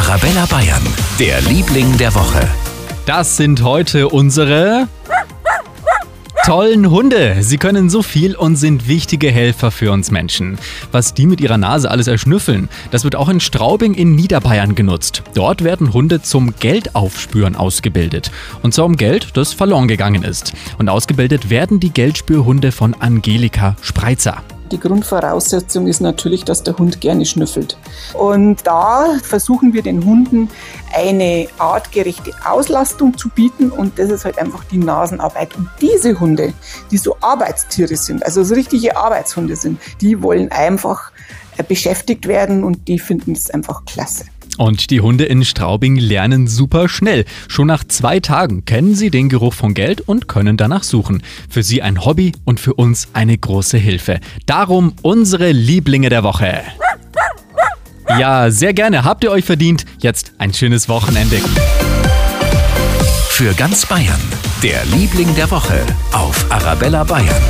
Arabella Bayern, der Liebling der Woche. Das sind heute unsere tollen Hunde. Sie können so viel und sind wichtige Helfer für uns Menschen. Was die mit ihrer Nase alles erschnüffeln, das wird auch in Straubing in Niederbayern genutzt. Dort werden Hunde zum Geldaufspüren ausgebildet. Und zwar um Geld, das verloren gegangen ist. Und ausgebildet werden die Geldspürhunde von Angelika Spreitzer. Die Grundvoraussetzung ist natürlich, dass der Hund gerne schnüffelt. Und da versuchen wir den Hunden eine artgerechte Auslastung zu bieten und das ist halt einfach die Nasenarbeit. Und diese Hunde, die so Arbeitstiere sind, also so richtige Arbeitshunde sind, die wollen einfach äh, beschäftigt werden und die finden es einfach klasse. Und die Hunde in Straubing lernen super schnell. Schon nach zwei Tagen kennen sie den Geruch von Geld und können danach suchen. Für sie ein Hobby und für uns eine große Hilfe. Darum unsere Lieblinge der Woche. Ja, sehr gerne. Habt ihr euch verdient. Jetzt ein schönes Wochenende. Für ganz Bayern, der Liebling der Woche auf Arabella Bayern.